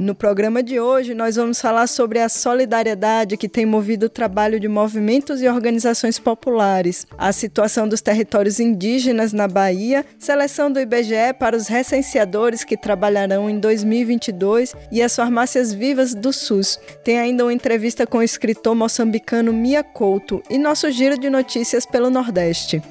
No programa de hoje, nós vamos falar sobre a solidariedade que tem movido o trabalho de movimentos e organizações populares, a situação dos territórios indígenas na Bahia, seleção do IBGE para os recenseadores que trabalharão em 2022 e as farmácias vivas do SUS. Tem ainda uma entrevista com o escritor moçambicano Mia Couto e nosso giro de notícias pelo Nordeste.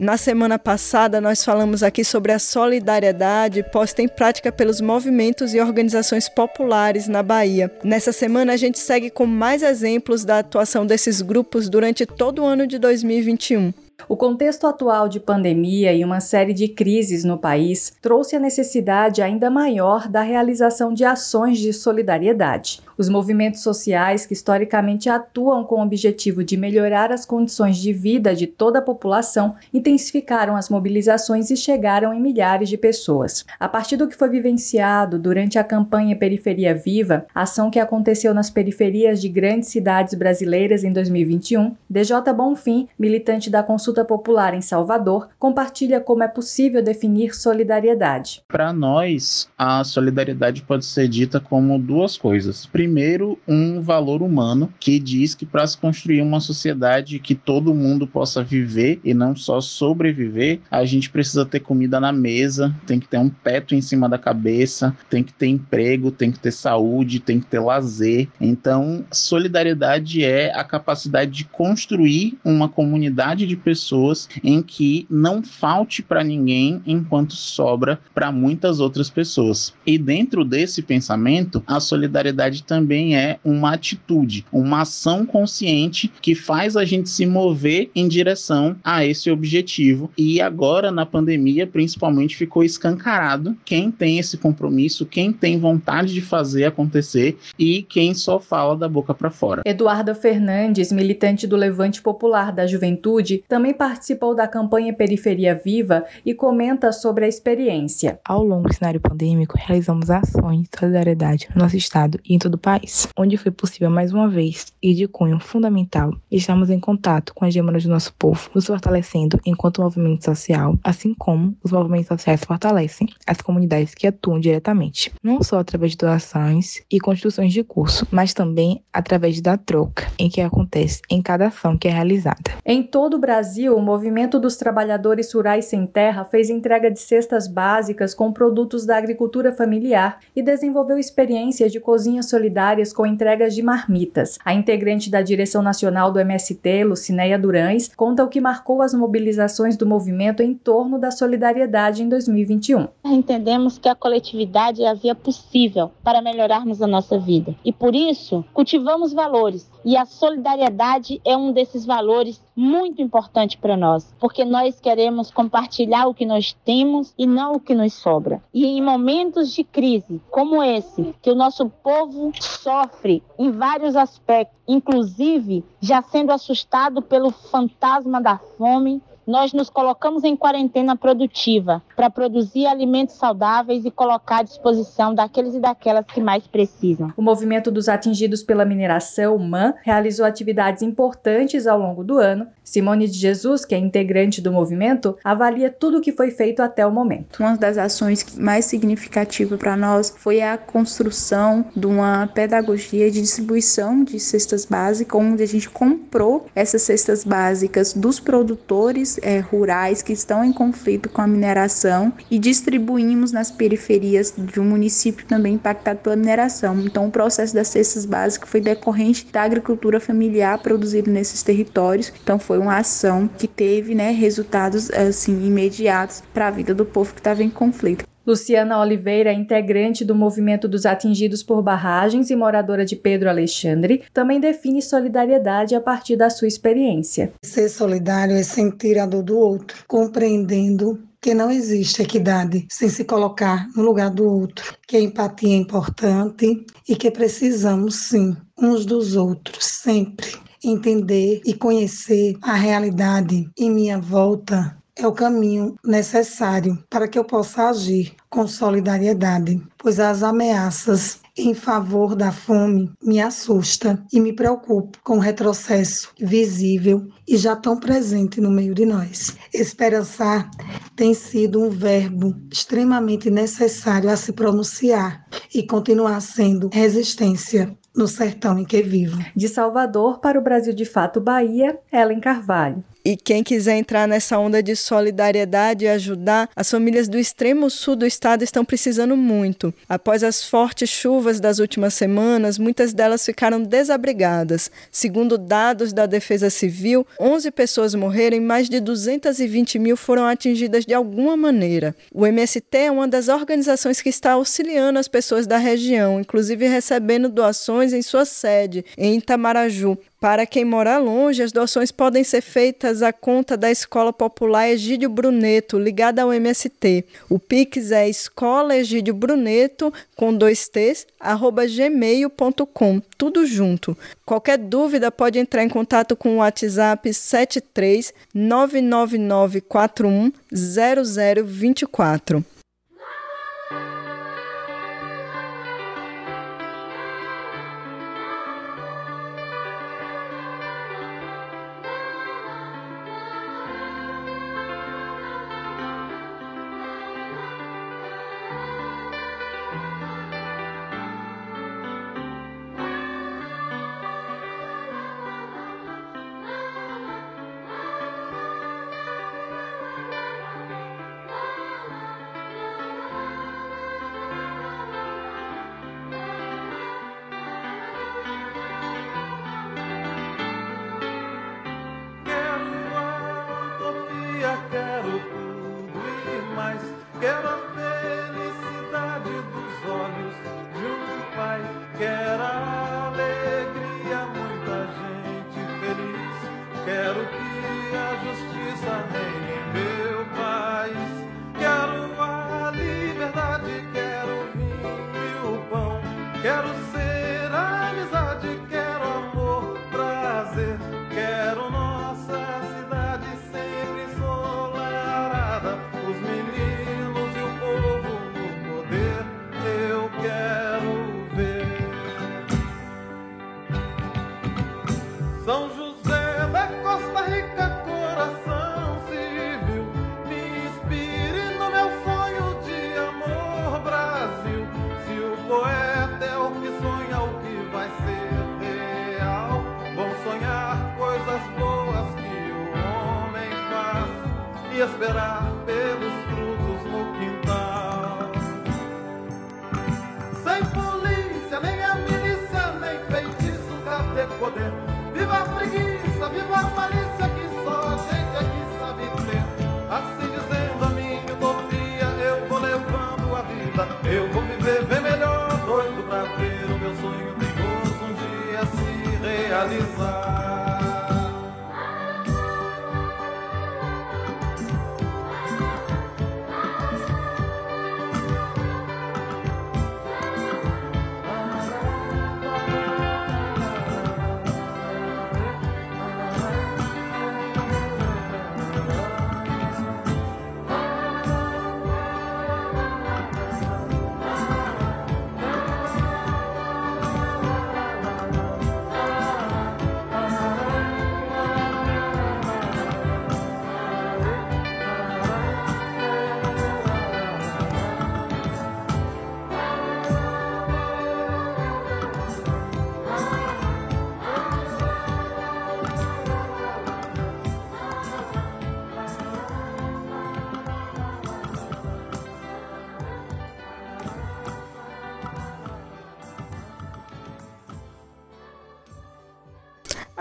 Na semana passada, nós falamos aqui sobre a solidariedade posta em prática pelos movimentos e organizações populares na Bahia. Nessa semana, a gente segue com mais exemplos da atuação desses grupos durante todo o ano de 2021. O contexto atual de pandemia e uma série de crises no país trouxe a necessidade ainda maior da realização de ações de solidariedade. Os movimentos sociais, que historicamente atuam com o objetivo de melhorar as condições de vida de toda a população, intensificaram as mobilizações e chegaram em milhares de pessoas. A partir do que foi vivenciado durante a campanha Periferia Viva, ação que aconteceu nas periferias de grandes cidades brasileiras em 2021, DJ Bonfim, militante da Consulta Popular em Salvador, compartilha como é possível definir solidariedade. Para nós, a solidariedade pode ser dita como duas coisas. Primeiro, primeiro um valor humano que diz que para se construir uma sociedade que todo mundo possa viver e não só sobreviver, a gente precisa ter comida na mesa, tem que ter um teto em cima da cabeça, tem que ter emprego, tem que ter saúde, tem que ter lazer. Então, solidariedade é a capacidade de construir uma comunidade de pessoas em que não falte para ninguém enquanto sobra para muitas outras pessoas. E dentro desse pensamento, a solidariedade também também é uma atitude, uma ação consciente que faz a gente se mover em direção a esse objetivo. E agora, na pandemia, principalmente, ficou escancarado quem tem esse compromisso, quem tem vontade de fazer acontecer e quem só fala da boca para fora. Eduarda Fernandes, militante do Levante Popular da Juventude, também participou da campanha Periferia Viva e comenta sobre a experiência. Ao longo do cenário pandêmico, realizamos ações de solidariedade no nosso estado e em todo o país onde foi possível mais uma vez e de cunho fundamental estarmos em contato com as demandas do nosso povo, nos fortalecendo enquanto movimento social, assim como os movimentos sociais fortalecem as comunidades que atuam diretamente, não só através de doações e construções de curso, mas também através da troca em que acontece em cada ação que é realizada. Em todo o Brasil, o movimento dos trabalhadores rurais sem terra fez entrega de cestas básicas com produtos da agricultura familiar e desenvolveu experiências de cozinha solidária solidárias com entregas de marmitas. A integrante da direção nacional do MST, Lucinéia Durães, conta o que marcou as mobilizações do movimento em torno da solidariedade em 2021. Entendemos que a coletividade é a via possível para melhorarmos a nossa vida e por isso cultivamos valores e a solidariedade é um desses valores muito importante para nós, porque nós queremos compartilhar o que nós temos e não o que nos sobra. E em momentos de crise como esse, que o nosso povo sofre em vários aspectos, inclusive já sendo assustado pelo fantasma da fome, nós nos colocamos em quarentena produtiva para produzir alimentos saudáveis e colocar à disposição daqueles e daquelas que mais precisam. O movimento dos atingidos pela mineração, MAN, realizou atividades importantes ao longo do ano. Simone de Jesus, que é integrante do movimento, avalia tudo o que foi feito até o momento. Uma das ações mais significativas para nós foi a construção de uma pedagogia de distribuição de cestas básicas, onde a gente comprou essas cestas básicas dos produtores é, rurais que estão em conflito com a mineração e distribuímos nas periferias de um município também impactado pela mineração. Então, o processo das cestas básicas foi decorrente da agricultura familiar produzida nesses territórios. Então, foi uma ação que teve né, resultados assim imediatos para a vida do povo que estava em conflito. Luciana Oliveira, integrante do movimento dos atingidos por barragens e moradora de Pedro Alexandre, também define solidariedade a partir da sua experiência. Ser solidário é sentir a dor do outro, compreendendo que não existe equidade sem se colocar no lugar do outro, que a empatia é importante e que precisamos sim uns dos outros sempre entender e conhecer a realidade em minha volta é o caminho necessário para que eu possa agir com solidariedade, pois as ameaças em favor da fome me assusta e me preocupo com o retrocesso visível e já tão presente no meio de nós. Esperançar tem sido um verbo extremamente necessário a se pronunciar e continuar sendo resistência no sertão em que vivo. De Salvador para o Brasil de Fato Bahia, Ellen Carvalho. E quem quiser entrar nessa onda de solidariedade e ajudar, as famílias do extremo sul do estado estão precisando muito. Após as fortes chuvas das últimas semanas, muitas delas ficaram desabrigadas. Segundo dados da Defesa Civil, 11 pessoas morreram e mais de 220 mil foram atingidas de alguma maneira. O MST é uma das organizações que está auxiliando as pessoas da região, inclusive recebendo doações em sua sede, em Itamaraju, para quem mora longe, as doações podem ser feitas à conta da Escola Popular Egídio Bruneto, ligada ao MST. O Pix é escola Egídio Bruneto, com dois T's, arroba gmail.com, tudo junto. Qualquer dúvida pode entrar em contato com o WhatsApp 73 99941 0024.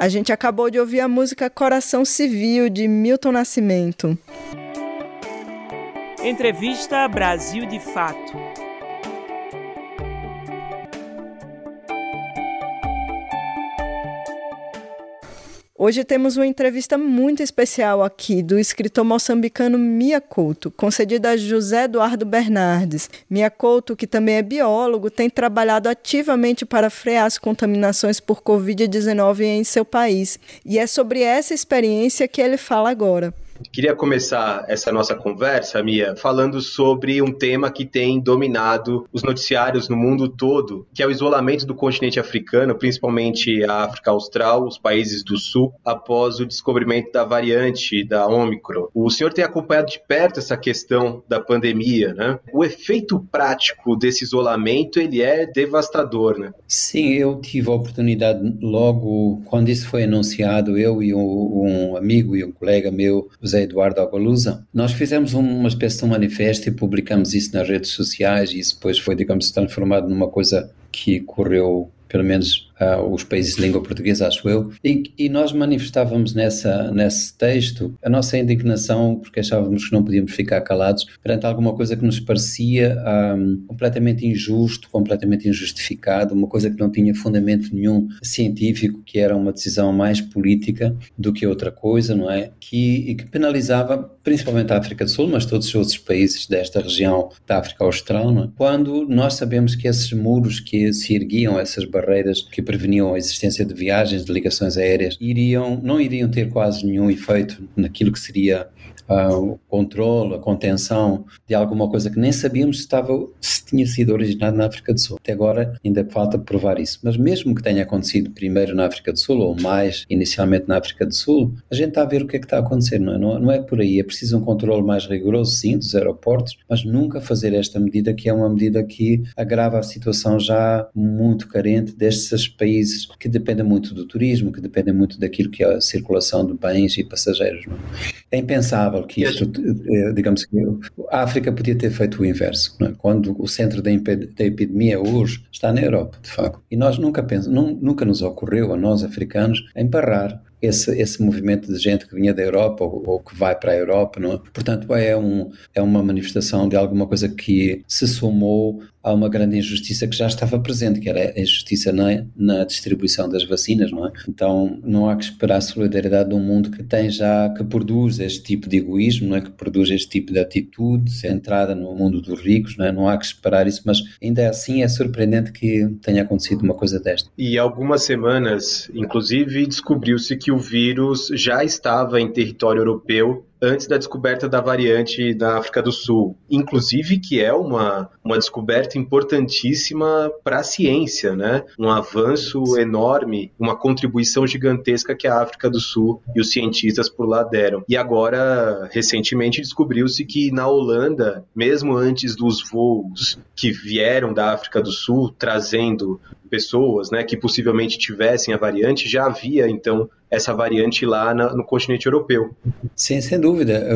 A gente acabou de ouvir a música Coração Civil de Milton Nascimento. Entrevista Brasil de Fato. Hoje temos uma entrevista muito especial aqui do escritor moçambicano Mia Couto, concedida a José Eduardo Bernardes. Mia Couto, que também é biólogo, tem trabalhado ativamente para frear as contaminações por Covid-19 em seu país. E é sobre essa experiência que ele fala agora. Queria começar essa nossa conversa, Mia, falando sobre um tema que tem dominado os noticiários no mundo todo, que é o isolamento do continente africano, principalmente a África Austral, os países do Sul, após o descobrimento da variante da Omicron. O senhor tem acompanhado de perto essa questão da pandemia, né? O efeito prático desse isolamento, ele é devastador, né? Sim, eu tive a oportunidade logo quando isso foi anunciado, eu e um, um amigo e um colega meu, José Eduardo Agualusa, nós fizemos uma espécie de um manifesto e publicamos isso nas redes sociais e isso depois foi, digamos, transformado numa coisa que correu pelo menos uh, os países de língua portuguesa, acho eu, e, e, nós manifestávamos nessa, nesse texto a nossa indignação porque achávamos que não podíamos ficar calados perante alguma coisa que nos parecia um, completamente injusto, completamente injustificado, uma coisa que não tinha fundamento nenhum científico, que era uma decisão mais política do que outra coisa, não é? Que, e que penalizava principalmente a África do Sul, mas todos os outros países desta região da África Austral, é? quando nós sabemos que esses muros que se erguiam, essas barreiras que preveniam a existência de viagens, de ligações aéreas, iriam, não iriam ter quase nenhum efeito naquilo que seria uh, o controle, a contenção de alguma coisa que nem sabíamos se, estava, se tinha sido originado na África do Sul. Até agora ainda falta provar isso. Mas mesmo que tenha acontecido primeiro na África do Sul, ou mais inicialmente na África do Sul, a gente está a ver o que é que está a acontecer, não é? Não, não é por aí. É preciso um controle mais rigoroso, sim, dos aeroportos, mas nunca fazer esta medida que é uma medida que agrava a situação já muito carente destes países que dependem muito do turismo, que dependem muito daquilo que é a circulação de bens e passageiros. Não é? é impensável que isto, eh, digamos que a África podia ter feito o inverso, é? quando o centro da, da, epidemia hoje está na Europa, de facto. E nós nunca pensamos, nunca nos ocorreu a nós africanos em parar esse, esse movimento de gente que vinha da Europa ou, ou que vai para a Europa. Não é? Portanto, é, um, é uma manifestação de alguma coisa que se somou a uma grande injustiça que já estava presente, que era a injustiça na, na distribuição das vacinas, não é? Então, não há que esperar a solidariedade de um mundo que tem já, que produz este tipo de egoísmo, não é? Que produz este tipo de atitude centrada no mundo dos ricos, não é? Não há que esperar isso, mas ainda assim é surpreendente que tenha acontecido uma coisa desta. E algumas semanas, inclusive, descobriu-se que o vírus já estava em território europeu antes da descoberta da variante da África do Sul, inclusive que é uma, uma descoberta importantíssima para a ciência, né? Um avanço enorme, uma contribuição gigantesca que a África do Sul e os cientistas por lá deram. E agora, recentemente, descobriu-se que na Holanda, mesmo antes dos voos que vieram da África do Sul trazendo pessoas, né, que possivelmente tivessem a variante, já havia então essa variante lá na, no continente europeu. Sim, sem dúvida.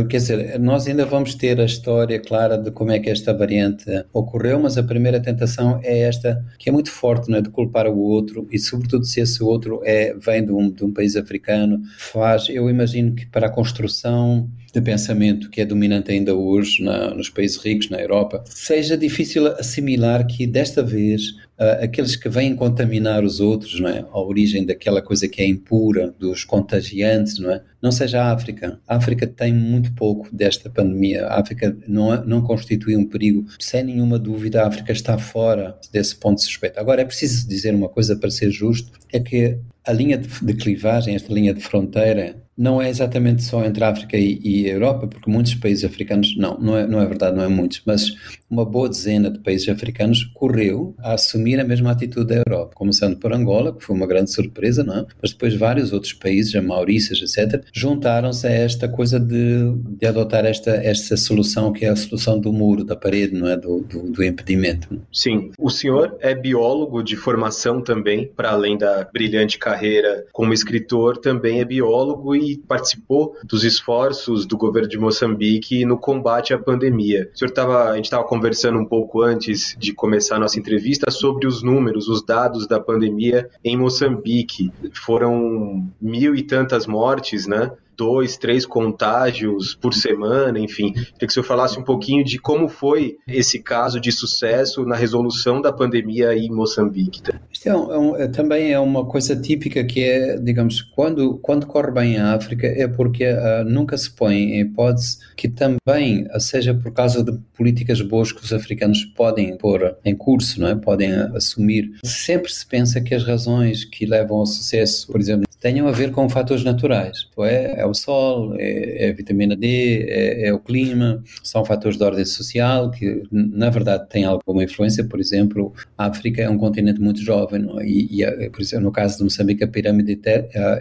Quer dizer, nós ainda vamos ter a história clara de como é que esta variante ocorreu, mas a primeira tentação é esta, que é muito forte, não é? de culpar o outro e, sobretudo, se esse outro é, vem de um, de um país africano, faz, eu imagino que para a construção de pensamento que é dominante ainda hoje na, nos países ricos, na Europa, seja difícil assimilar que desta vez uh, aqueles que vêm contaminar os outros, não é? A origem daquela coisa que é impura, dos contagiantes, não é? Não seja a África. A África tem muito pouco desta pandemia. A África não, não constitui um perigo. Sem nenhuma dúvida, a África está fora desse ponto de suspeita. Agora, é preciso dizer uma coisa para ser justo, é que a linha de, de clivagem, esta linha de fronteira, não é exatamente só entre a África e, e, a Europa, porque muitos países africanos, não, não é, não é verdade, não é muitos, mas uma boa dezena de países africanos correu a assumir a mesma atitude da Europa, começando por Angola, que foi uma grande surpresa, não é? mas depois vários outros países, a Maurícias, etc., juntaram-se a esta coisa de, de adotar esta, esta solução que é a solução do muro, da parede, não é? Do, do, do impedimento. Sim. O senhor é biólogo de formação também, para além da brilhante carreira como escritor, também é biólogo e e participou dos esforços do governo de Moçambique no combate à pandemia. O senhor a gente estava conversando um pouco antes de começar a nossa entrevista sobre os números, os dados da pandemia em Moçambique. Foram mil e tantas mortes, né? dois, três contágios por semana, enfim. Queria que o senhor falasse um pouquinho de como foi esse caso de sucesso na resolução da pandemia em Moçambique. Isto é, um, é, também é uma coisa típica que é, digamos, quando, quando corre bem a África é porque uh, nunca se põe em hipótese que também, seja por causa de políticas boas que os africanos podem pôr em curso, não é? podem assumir, sempre se pensa que as razões que levam ao sucesso, por exemplo, tenham a ver com fatores naturais. É, é o sol, é, é, a vitamina D, é, é, o clima, são fatores de ordem social que, na verdade, têm alguma influência. Por exemplo, a África é um continente muito jovem é? e, e, por exemplo, no caso de Moçambique, a pirâmide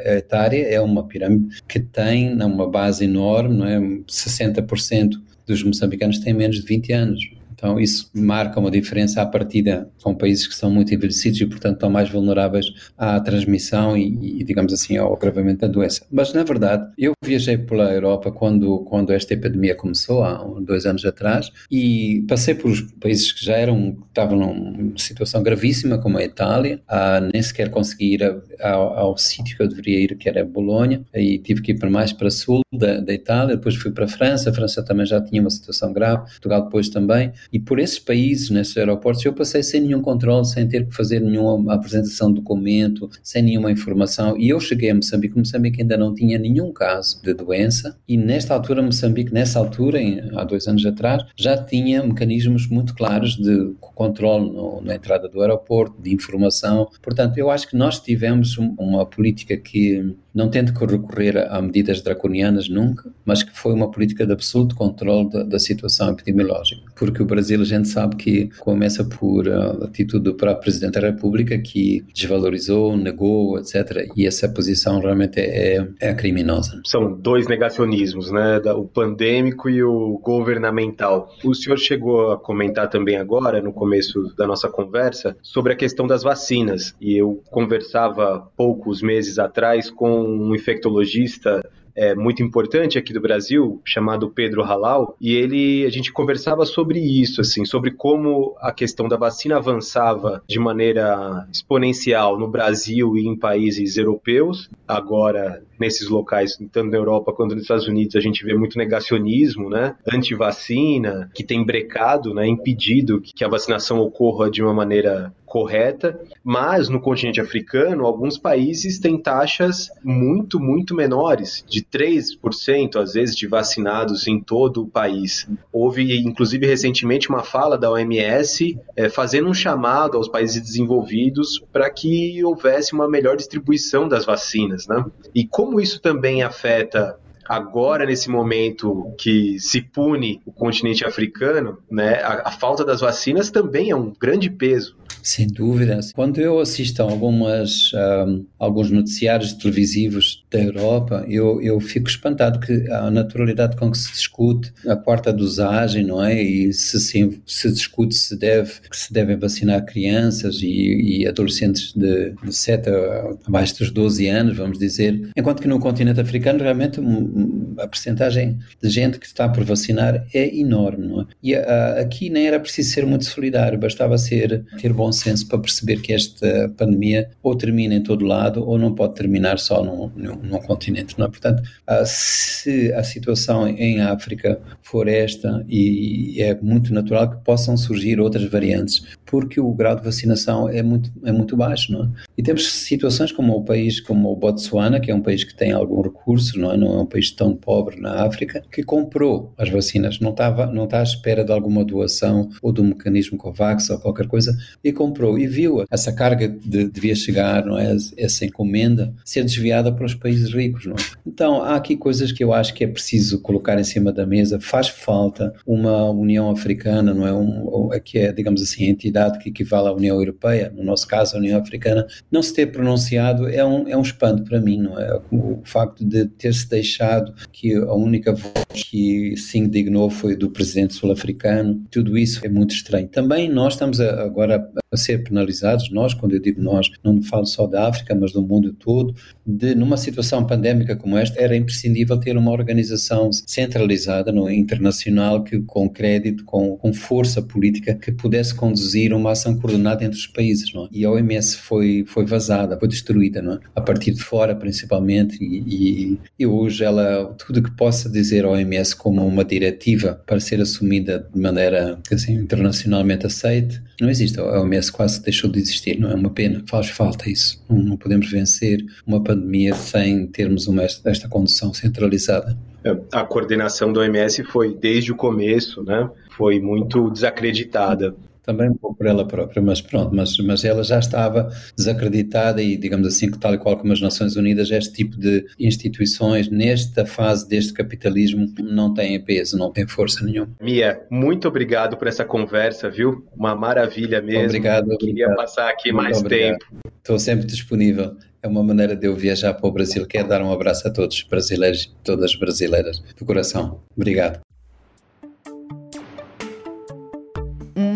etária é uma pirâmide que tem uma base enorme, não é? 60% dos moçambicanos têm menos de 20 anos. Então, isso marca uma diferença à partida. Com países que são muito envelhecidos e, portanto, estão mais vulneráveis à transmissão e, e, digamos assim, ao agravamento da doença. Mas, na verdade, eu viajei pela Europa quando, quando esta epidemia começou, há dois anos atrás, e passei por países que já eram, estavam numa situação gravíssima, como a Itália, a, nem sequer consegui ir ao, ao sítio que eu deveria ir, que era Bolonha, e tive que ir para mais para sul da, da Itália, depois fui para a França, a França também já tinha uma situação grave, Portugal depois também, e por esses países, nesses aeroportos, eu passei sem nenhum controle, sem ter que fazer nenhuma apresentação de documento, sem nenhuma informação. E eu cheguei a Moçambique, Moçambique ainda não tinha nenhum caso de doença. E nesta altura, Moçambique, nessa altura, em, há dois anos atrás, já tinha mecanismos muito claros de controle no, na entrada do aeroporto, de informação. Portanto, eu acho que nós tivemos uma política que não tendo que recorrer a medidas draconianas nunca, mas que foi uma política de absoluto controle da, da situação epidemiológica. Porque o Brasil, a gente sabe que começa por a atitude do próprio Presidente da República, que desvalorizou, negou, etc. E essa posição realmente é, é criminosa. São dois negacionismos, né? O pandêmico e o governamental. O senhor chegou a comentar também agora, no começo da nossa conversa, sobre a questão das vacinas. E eu conversava poucos meses atrás com um infectologista é, muito importante aqui do Brasil, chamado Pedro Halal, e ele a gente conversava sobre isso, assim, sobre como a questão da vacina avançava de maneira exponencial no Brasil e em países europeus. Agora, nesses locais, tanto na Europa quanto nos Estados Unidos, a gente vê muito negacionismo, né? Anti-vacina, que tem brecado, né? Impedido que a vacinação ocorra de uma maneira correta, mas no continente africano, alguns países têm taxas muito, muito menores, de 3% às vezes de vacinados em todo o país. Houve, inclusive, recentemente uma fala da OMS é, fazendo um chamado aos países desenvolvidos para que houvesse uma melhor distribuição das vacinas, né? E como isso também afeta agora nesse momento que se pune o continente africano, né, a, a, falta das vacinas também é um grande peso. Sem dúvida. Quando eu assisto a algumas, um, alguns noticiários televisivos da Europa, eu, eu fico espantado que a naturalidade com que se discute a quarta dosagem, não é? E se, se, se discute se deve se devem vacinar crianças e, e adolescentes de, de 7 a abaixo dos 12 anos, vamos dizer, enquanto que no continente africano realmente a percentagem de gente que está por vacinar é enorme, não é? E a, aqui nem era preciso ser muito solidário, bastava ser ter senso para perceber que esta pandemia ou termina em todo lado ou não pode terminar só num, num, num continente, não é? Portanto, se a situação em África for esta, e é muito natural que possam surgir outras variantes, porque o grau de vacinação é muito, é muito baixo, não é? E temos situações como o país como o Botsuana, que é um país que tem algum recurso, não é? Não é um país tão pobre na África, que comprou as vacinas, não estava, não está à espera de alguma doação ou do mecanismo COVAX ou qualquer coisa, e comprou e viu essa carga de, devia chegar, não é? Essa encomenda ser desviada para os países ricos, não é? Então há aqui coisas que eu acho que é preciso colocar em cima da mesa. Faz falta uma União Africana, não é? Um, que é, digamos assim, a entidade que equivale à União Europeia, no nosso caso a União Africana, não se ter pronunciado é um, é um espanto para mim, não é? O facto de ter-se deixado que a única voz que se indignou foi do presidente sul-africano, tudo isso é muito estranho. Também nós estamos agora a ser penalizados, nós, quando eu digo nós, não falo só da África, mas do mundo todo, de numa situação pandémica como esta, era imprescindível ter uma organização centralizada, no internacional, que com crédito, com, com força política, que pudesse conduzir uma ação coordenada entre os países, não é? E a OMS foi, foi vazada, foi destruída, não é? A partir de fora, principalmente, e, e, e hoje ela, tudo que possa dizer a OMS como uma diretiva para ser assumida de maneira, assim, internacionalmente aceite, não existe. A OMS quase deixou de existir, não é uma pena, faz falta isso. Não, não podemos vencer uma pandemia sem termos uma, esta condução centralizada. É, a coordenação do OMS foi desde o começo, né? Foi muito desacreditada também um pouco por ela própria, mas pronto, mas, mas ela já estava desacreditada e, digamos assim, que tal e qual como as Nações Unidas, este tipo de instituições, nesta fase deste capitalismo, não têm peso, não têm força nenhuma. Mia, muito obrigado por essa conversa, viu? Uma maravilha mesmo. Obrigado. Queria passar aqui muito mais obrigado. tempo. Estou sempre disponível. É uma maneira de eu viajar para o Brasil. Quero dar um abraço a todos brasileiros, todas brasileiras, do coração. Obrigado.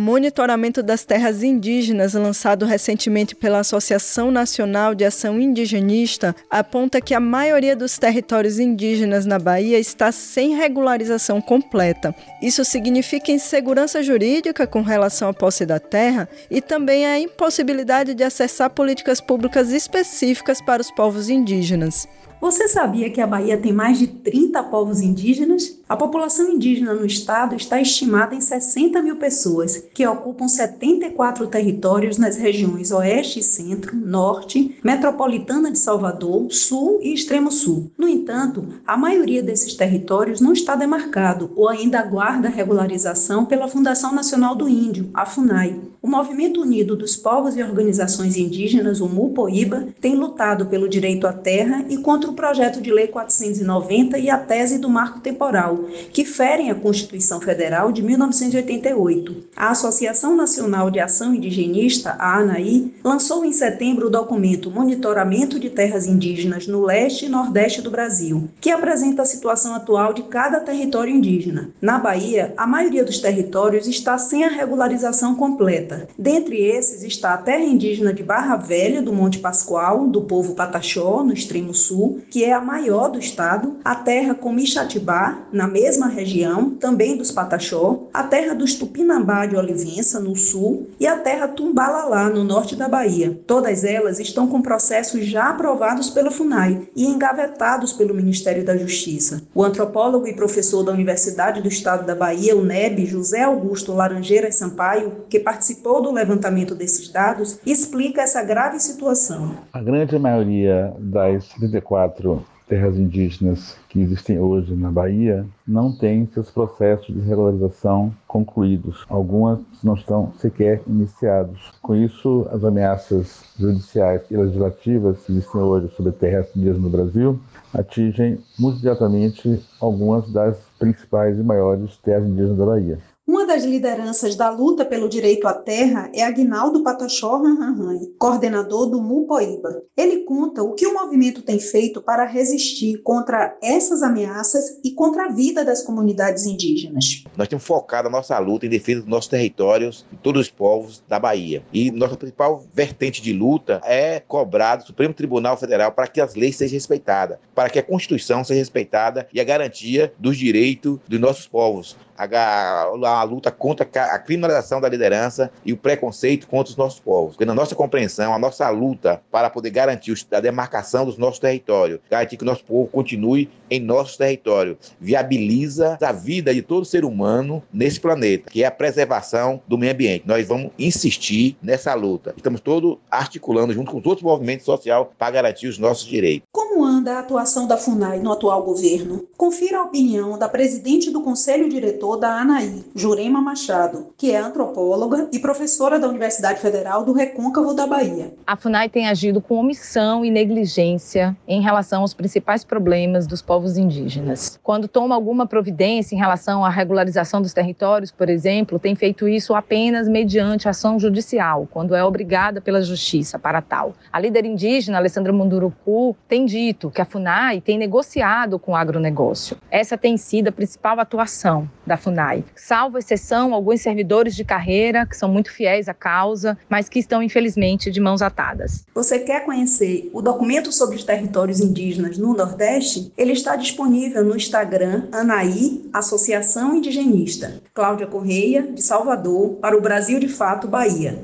Monitoramento das terras indígenas, lançado recentemente pela Associação Nacional de Ação Indigenista, aponta que a maioria dos territórios indígenas na Bahia está sem regularização completa. Isso significa insegurança jurídica com relação à posse da terra e também a impossibilidade de acessar políticas públicas específicas para os povos indígenas. Você sabia que a Bahia tem mais de 30 povos indígenas? A população indígena no estado está estimada em 60 mil pessoas, que ocupam 74 territórios nas regiões Oeste e Centro, Norte, Metropolitana de Salvador, Sul e Extremo Sul. No entanto, a maioria desses territórios não está demarcado ou ainda aguarda regularização pela Fundação Nacional do Índio, a FUNAI. O Movimento Unido dos Povos e Organizações Indígenas, o MUPOIBA, tem lutado pelo direito à terra e contra o projeto de lei 490 e a tese do marco temporal, que ferem a Constituição Federal de 1988. A Associação Nacional de Ação Indigenista, a ANAI, lançou em setembro o documento Monitoramento de Terras Indígenas no Leste e Nordeste do Brasil, que apresenta a situação atual de cada território indígena. Na Bahia, a maioria dos territórios está sem a regularização completa Dentre esses está a terra indígena de Barra Velha, do Monte Pascoal, do povo Pataxó, no extremo sul, que é a maior do estado, a terra Comixatibá, na mesma região, também dos Pataxó, a terra dos Tupinambá de Olivença, no sul, e a terra Tumbalalá, no norte da Bahia. Todas elas estão com processos já aprovados pela FUNAI e engavetados pelo Ministério da Justiça. O antropólogo e professor da Universidade do Estado da Bahia, UNEB, José Augusto Laranjeiras Sampaio, que participou participou do levantamento desses dados, explica essa grave situação. A grande maioria das 34 terras indígenas que existem hoje na Bahia não têm seus processos de regularização concluídos. Algumas não estão sequer iniciados. Com isso, as ameaças judiciais e legislativas que existem hoje sobre terras indígenas no Brasil atingem muito diretamente algumas das principais e maiores terras indígenas da Bahia. Uma das lideranças da luta pelo direito à terra é Agnaldo Pataxó Ranranhan, coordenador do Mupoíba. Ele conta o que o movimento tem feito para resistir contra essas ameaças e contra a vida das comunidades indígenas. Nós temos focado a nossa luta em defesa dos nossos territórios e todos os povos da Bahia. E nossa principal vertente de luta é cobrar do Supremo Tribunal Federal para que as leis sejam respeitadas, para que a Constituição seja respeitada e a garantia dos direitos dos nossos povos a, a, luta contra a criminalização da liderança e o preconceito contra os nossos povos. Porque na nossa compreensão, a nossa luta para poder garantir a demarcação dos nossos territórios, garantir que o nosso povo continue em nosso território, viabiliza a vida de todo ser humano nesse planeta, que é a preservação do meio ambiente. Nós vamos insistir nessa luta. Estamos todos articulando junto com os movimentos sociais para garantir os nossos direitos. Como anda a atuação da FUNAI no atual governo? Confira a opinião da presidente do Conselho Diretor da ANAI, Jurema Machado, que é antropóloga e professora da Universidade Federal do Recôncavo da Bahia. A FUNAI tem agido com omissão e negligência em relação aos principais problemas dos povos indígenas. Quando toma alguma providência em relação à regularização dos territórios, por exemplo, tem feito isso apenas mediante ação judicial, quando é obrigada pela justiça para tal. A líder indígena, Alessandra Munduruku, tem dito que a FUNAI tem negociado com o agronegócio. Essa tem sido a principal atuação da FUNAI. Salvo exceção, alguns servidores de carreira que são muito fiéis à causa, mas que estão, infelizmente, de mãos atadas. Você quer conhecer o documento sobre os territórios indígenas no Nordeste? Ele está disponível no Instagram Anaí, Associação Indigenista. Cláudia Correia, de Salvador, para o Brasil de Fato, Bahia.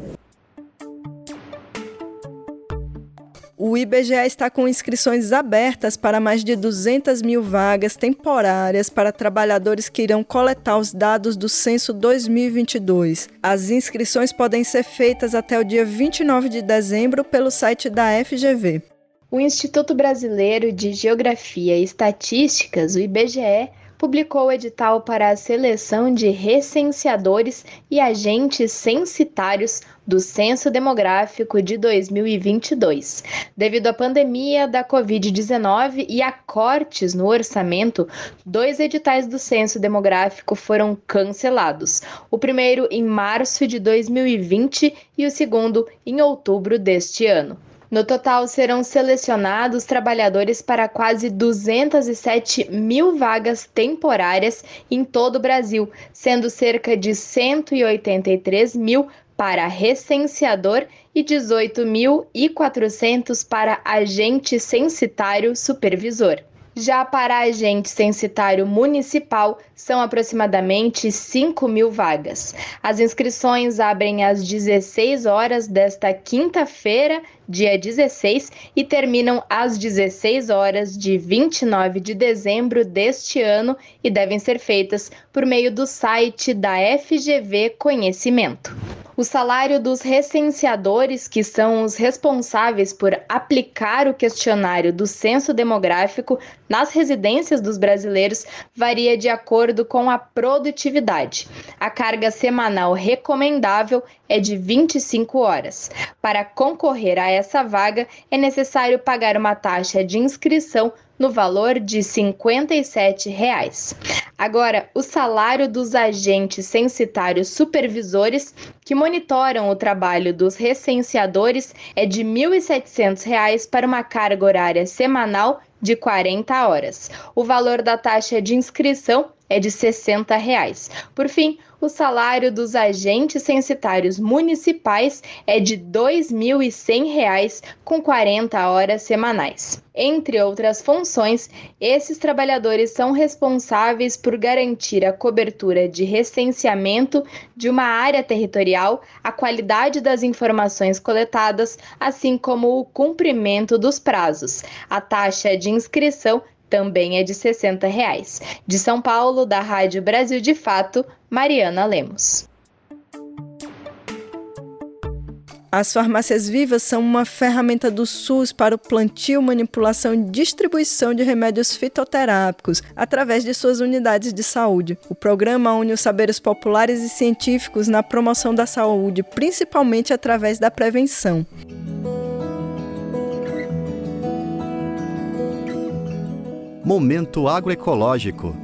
O IBGE está com inscrições abertas para mais de 200 mil vagas temporárias para trabalhadores que irão coletar os dados do censo 2022. As inscrições podem ser feitas até o dia 29 de dezembro pelo site da FGV. O Instituto Brasileiro de Geografia e Estatísticas, o IBGE, publicou o edital para a seleção de recenseadores e agentes censitários do Censo Demográfico de 2022. Devido à pandemia da Covid-19 e a cortes no orçamento, dois editais do Censo Demográfico foram cancelados. O primeiro em março de 2020 e o segundo em outubro deste ano. No total, serão selecionados trabalhadores para quase 207 mil vagas temporárias em todo o Brasil, sendo cerca de 183 mil para recenseador e 18.400 para agente censitário supervisor. Já para agente censitário municipal, são aproximadamente 5 mil vagas. As inscrições abrem às 16 horas desta quinta-feira, dia 16, e terminam às 16 horas de 29 de dezembro deste ano e devem ser feitas por meio do site da FGV Conhecimento. O salário dos recenseadores, que são os responsáveis por aplicar o questionário do censo demográfico nas residências dos brasileiros, varia de acordo com a produtividade. A carga semanal recomendável é de 25 horas. Para concorrer a essa vaga, é necessário pagar uma taxa de inscrição no valor de 57 reais. Agora, o salário dos agentes censitários supervisores que monitoram o trabalho dos recenseadores é de R$ 1.700 para uma carga horária semanal de 40 horas. O valor da taxa de inscrição é de 60 reais. Por fim, o salário dos agentes censitários municipais é de R$ 2.100 com 40 horas semanais. Entre outras funções, esses trabalhadores são responsáveis por garantir a cobertura de recenseamento de uma área territorial, a qualidade das informações coletadas, assim como o cumprimento dos prazos. A taxa de inscrição também é de 60 reais. De São Paulo, da Rádio Brasil de Fato, Mariana Lemos. As farmácias vivas são uma ferramenta do SUS para o plantio, manipulação e distribuição de remédios fitoterápicos através de suas unidades de saúde. O programa une os saberes populares e científicos na promoção da saúde, principalmente através da prevenção. Momento agroecológico.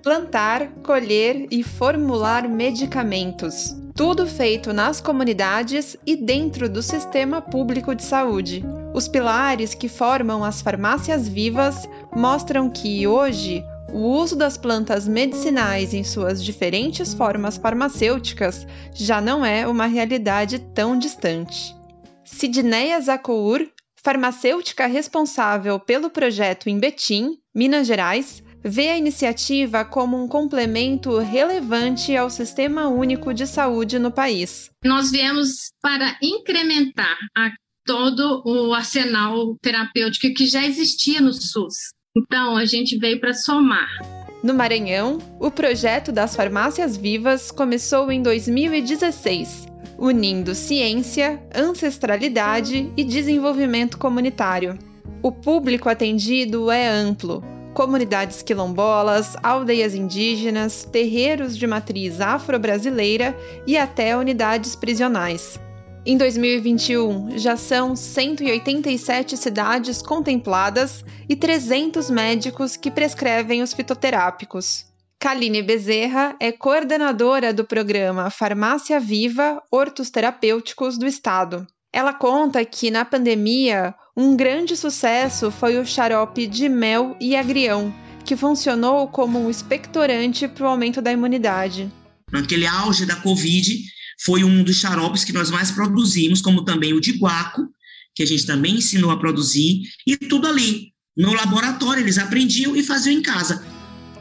Plantar, colher e formular medicamentos. Tudo feito nas comunidades e dentro do sistema público de saúde. Os pilares que formam as farmácias vivas mostram que, hoje, o uso das plantas medicinais em suas diferentes formas farmacêuticas já não é uma realidade tão distante. Sidneia Zacour, farmacêutica responsável pelo projeto em Betim, Minas Gerais, vê a iniciativa como um complemento relevante ao Sistema Único de Saúde no país. Nós viemos para incrementar a todo o arsenal terapêutico que já existia no SUS. Então, a gente veio para somar. No Maranhão, o projeto das farmácias vivas começou em 2016, unindo ciência, ancestralidade e desenvolvimento comunitário. O público atendido é amplo: comunidades quilombolas, aldeias indígenas, terreiros de matriz afro-brasileira e até unidades prisionais. Em 2021, já são 187 cidades contempladas e 300 médicos que prescrevem os fitoterápicos. Kaline Bezerra é coordenadora do programa Farmácia Viva Hortos Terapêuticos do Estado. Ela conta que na pandemia, um grande sucesso foi o xarope de mel e agrião, que funcionou como um expectorante para o aumento da imunidade. Naquele auge da Covid, foi um dos xaropes que nós mais produzimos, como também o de guaco, que a gente também ensinou a produzir, e tudo ali. No laboratório, eles aprendiam e faziam em casa.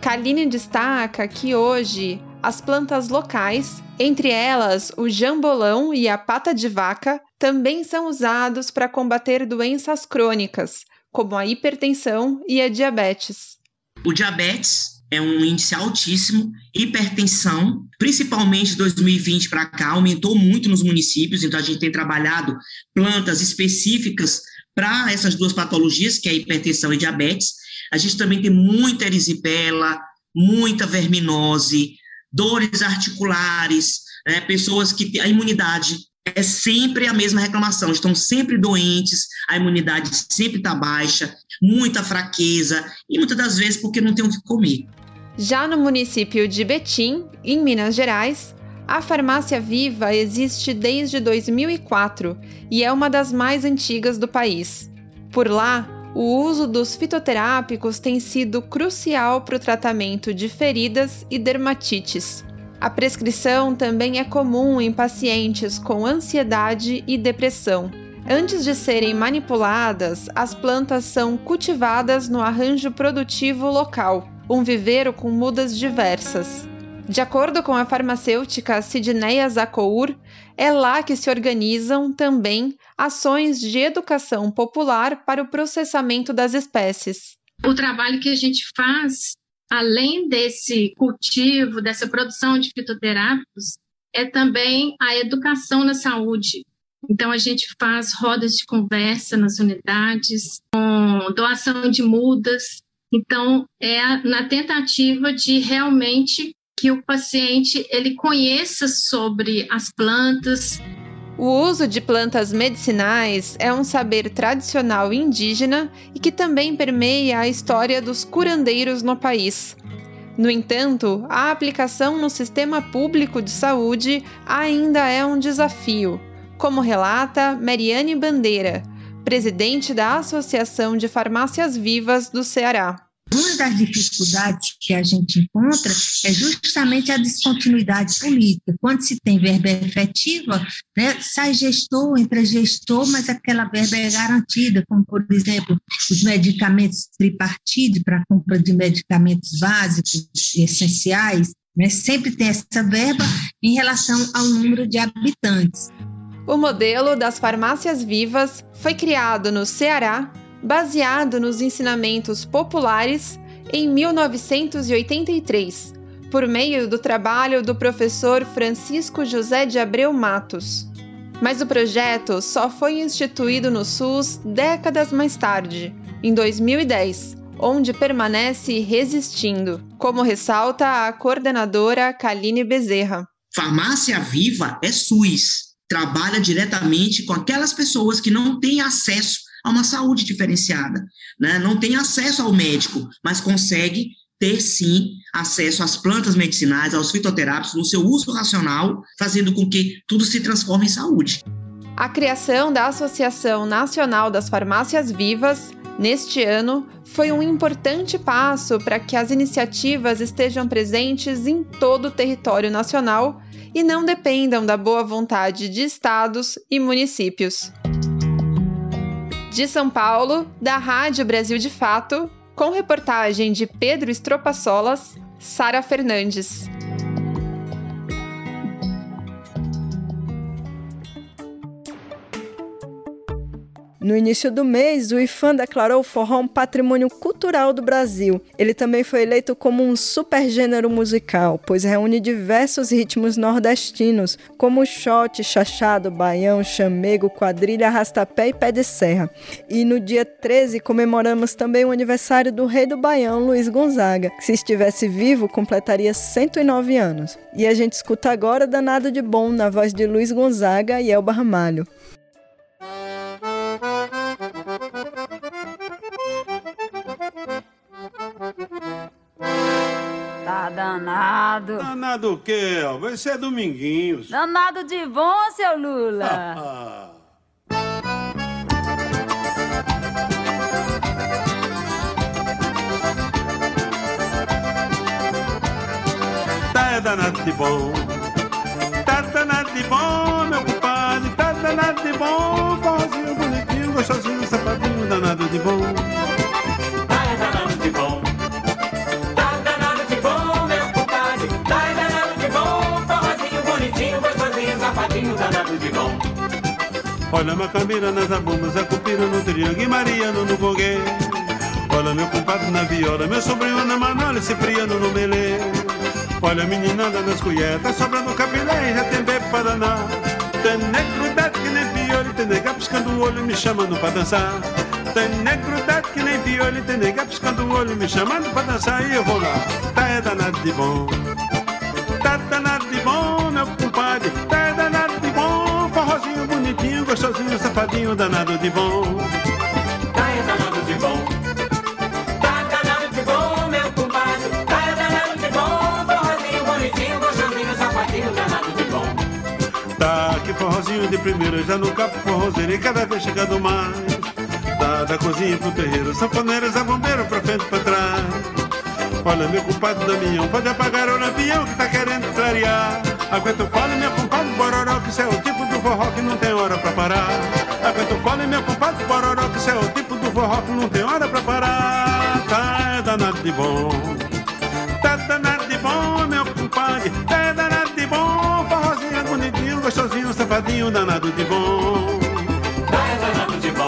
Kaline destaca que hoje as plantas locais, entre elas o jambolão e a pata de vaca, também são usados para combater doenças crônicas, como a hipertensão e a diabetes. O diabetes é um índice altíssimo, hipertensão, principalmente de 2020 para cá, aumentou muito nos municípios, então a gente tem trabalhado plantas específicas para essas duas patologias, que é hipertensão e diabetes. A gente também tem muita erisipela, muita verminose, dores articulares, né, pessoas que a imunidade é sempre a mesma reclamação, estão sempre doentes, a imunidade sempre está baixa, muita fraqueza e muitas das vezes porque não tem o que comer. Já no município de Betim, em Minas Gerais, a farmácia Viva existe desde 2004 e é uma das mais antigas do país. Por lá, o uso dos fitoterápicos tem sido crucial para o tratamento de feridas e dermatites. A prescrição também é comum em pacientes com ansiedade e depressão. Antes de serem manipuladas, as plantas são cultivadas no arranjo produtivo local, um viveiro com mudas diversas. De acordo com a farmacêutica Sidneia Zacour, é lá que se organizam também ações de educação popular para o processamento das espécies. O trabalho que a gente faz, além desse cultivo, dessa produção de fitoterápicos, é também a educação na saúde. Então, a gente faz rodas de conversa nas unidades, com doação de mudas. Então, é na tentativa de realmente que o paciente ele conheça sobre as plantas. O uso de plantas medicinais é um saber tradicional indígena e que também permeia a história dos curandeiros no país. No entanto, a aplicação no sistema público de saúde ainda é um desafio, como relata Mariane Bandeira, presidente da Associação de Farmácias Vivas do Ceará. Uma das dificuldades que a gente encontra é justamente a descontinuidade política. Quando se tem verba efetiva, né, sai gestor, entra gestor, mas aquela verba é garantida, como, por exemplo, os medicamentos tripartidos para compra de medicamentos básicos e essenciais, né, sempre tem essa verba em relação ao número de habitantes. O modelo das farmácias vivas foi criado no Ceará baseado nos ensinamentos populares em 1983, por meio do trabalho do professor Francisco José de Abreu Matos. Mas o projeto só foi instituído no SUS décadas mais tarde, em 2010, onde permanece resistindo, como ressalta a coordenadora Kaline Bezerra. Farmácia Viva é SUS, trabalha diretamente com aquelas pessoas que não têm acesso a uma saúde diferenciada. Né? Não tem acesso ao médico, mas consegue ter sim acesso às plantas medicinais, aos fitoterápicos, no seu uso racional, fazendo com que tudo se transforme em saúde. A criação da Associação Nacional das Farmácias Vivas, neste ano, foi um importante passo para que as iniciativas estejam presentes em todo o território nacional e não dependam da boa vontade de estados e municípios. De São Paulo, da Rádio Brasil de Fato, com reportagem de Pedro Estropaçolas, Sara Fernandes. No início do mês, o IFAM declarou o forró um patrimônio cultural do Brasil. Ele também foi eleito como um supergênero musical, pois reúne diversos ritmos nordestinos, como shot, chachado, baião, chamego, quadrilha, arrastapé e pé de serra. E no dia 13 comemoramos também o aniversário do rei do baião, Luiz Gonzaga, que se estivesse vivo completaria 109 anos. E a gente escuta agora Danado de Bom na voz de Luiz Gonzaga e Elba Ramalho. Danado. Danado o quê, Alba? Isso é Dominguinhos. Danado de bom, seu Lula. tá é danado de bom. Tá danado de bom, meu compadre. Tá danado de bom. Forrozinho bonitinho, gostosinho, sapatinho, danado de bom. Olha Macambira nas abumas, a cupira no triângulo e Mariano no gongue. Olha meu compadre na viola, meu sobrinho na manola, Cipriano no melê. Olha a meninada nas colheres, sobrando capilé, já tem bebê pra danar. Tem negro dado que nem piolho, tem nega piscando o olho, me chamando pra dançar. Tem negro dado que nem piolho, tem nega piscando o olho, me chamando pra dançar. E eu vou lá, tá é danado de bom. Safadinho, danado de bom. Tá é danado de bom. Tá danado de bom, meu compadre, tá é danado de bom. Forrozinho bonitinho, gostosinho, safadinho, danado de bom. Tá, que forrozinho de primeira, já no capo forrozeiro e cada vez chegando mais. Tá, da cozinha pro terreiro, sanfoneiros a bombeiro pra frente e pra trás. Olha, meu compadre Damião, pode apagar o lampião que tá querendo clarear. Aguenta o fole, meu compadre Bororó, que isso é o tipo do forró que não tem hora pra parar. Aguenta o fole, meu compadre Bororó, que isso é o tipo do forró que não tem hora pra parar. Tá, é danado de bom. Tá danado de bom, meu compadre, tá é danado de bom. Forrozinho bonitinho, gostosinho, safadinho, danado de bom. Tá é danado de bom.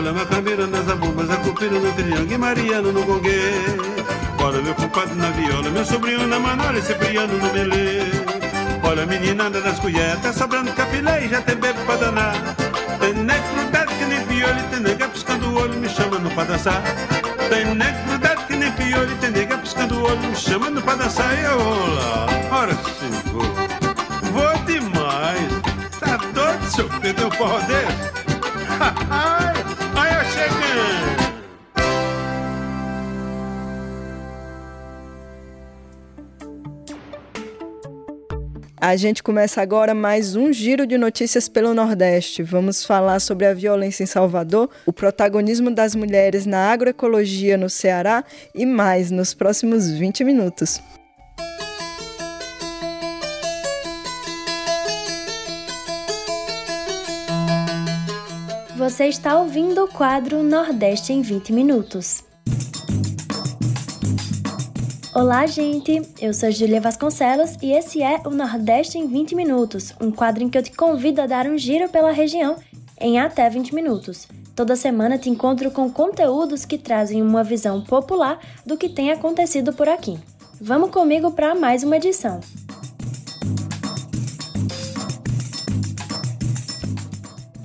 Olha minha caveira nas abumas, a cupira no triângulo e Mariano no gongue. Olha meu compadre na viola, meu sobrinho na manola e Cipriano no melê. Olha a meninada nas colheres, tá sobrando capilé e já tem bebê pra danar. Tem negro dado que nem piolho, tem nega piscando o olho, me chamando pra dançar. Tem negro dado que nem piolho, tem nega piscando o olho, me chamando pra dançar. E eu vou lá, ora sim, vou. Vou demais. Tá doido, seu Pedro, um forró desse? A gente começa agora mais um giro de notícias pelo Nordeste. Vamos falar sobre a violência em Salvador, o protagonismo das mulheres na agroecologia no Ceará e mais nos próximos 20 minutos. Você está ouvindo o quadro Nordeste em 20 Minutos. Olá, gente! Eu sou Julia Vasconcelos e esse é o Nordeste em 20 Minutos, um quadro em que eu te convido a dar um giro pela região em até 20 minutos. Toda semana te encontro com conteúdos que trazem uma visão popular do que tem acontecido por aqui. Vamos comigo para mais uma edição.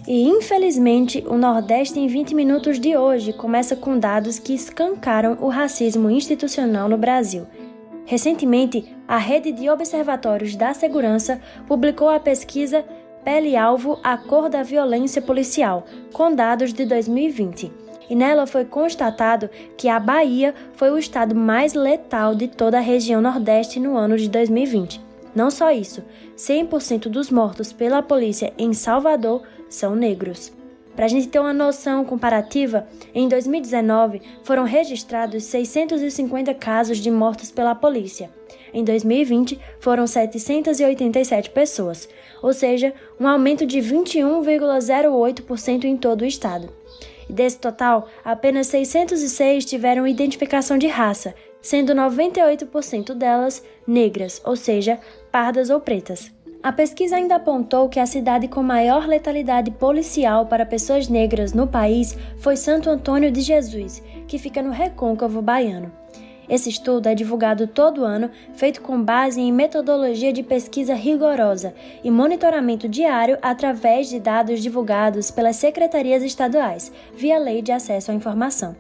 E infelizmente, o Nordeste em 20 minutos de hoje começa com dados que escancaram o racismo institucional no Brasil. Recentemente, a Rede de Observatórios da Segurança publicou a pesquisa Pele-Alvo A Cor da Violência Policial, com dados de 2020. E nela foi constatado que a Bahia foi o estado mais letal de toda a região Nordeste no ano de 2020. Não só isso, 100% dos mortos pela polícia em Salvador são negros. Para a gente ter uma noção comparativa, em 2019 foram registrados 650 casos de mortos pela polícia. Em 2020 foram 787 pessoas, ou seja, um aumento de 21,08% em todo o estado. Desse total, apenas 606 tiveram identificação de raça, sendo 98% delas negras, ou seja, pardas ou pretas. A pesquisa ainda apontou que a cidade com maior letalidade policial para pessoas negras no país foi Santo Antônio de Jesus, que fica no recôncavo baiano. Esse estudo é divulgado todo ano, feito com base em metodologia de pesquisa rigorosa e monitoramento diário através de dados divulgados pelas secretarias estaduais, via Lei de Acesso à Informação.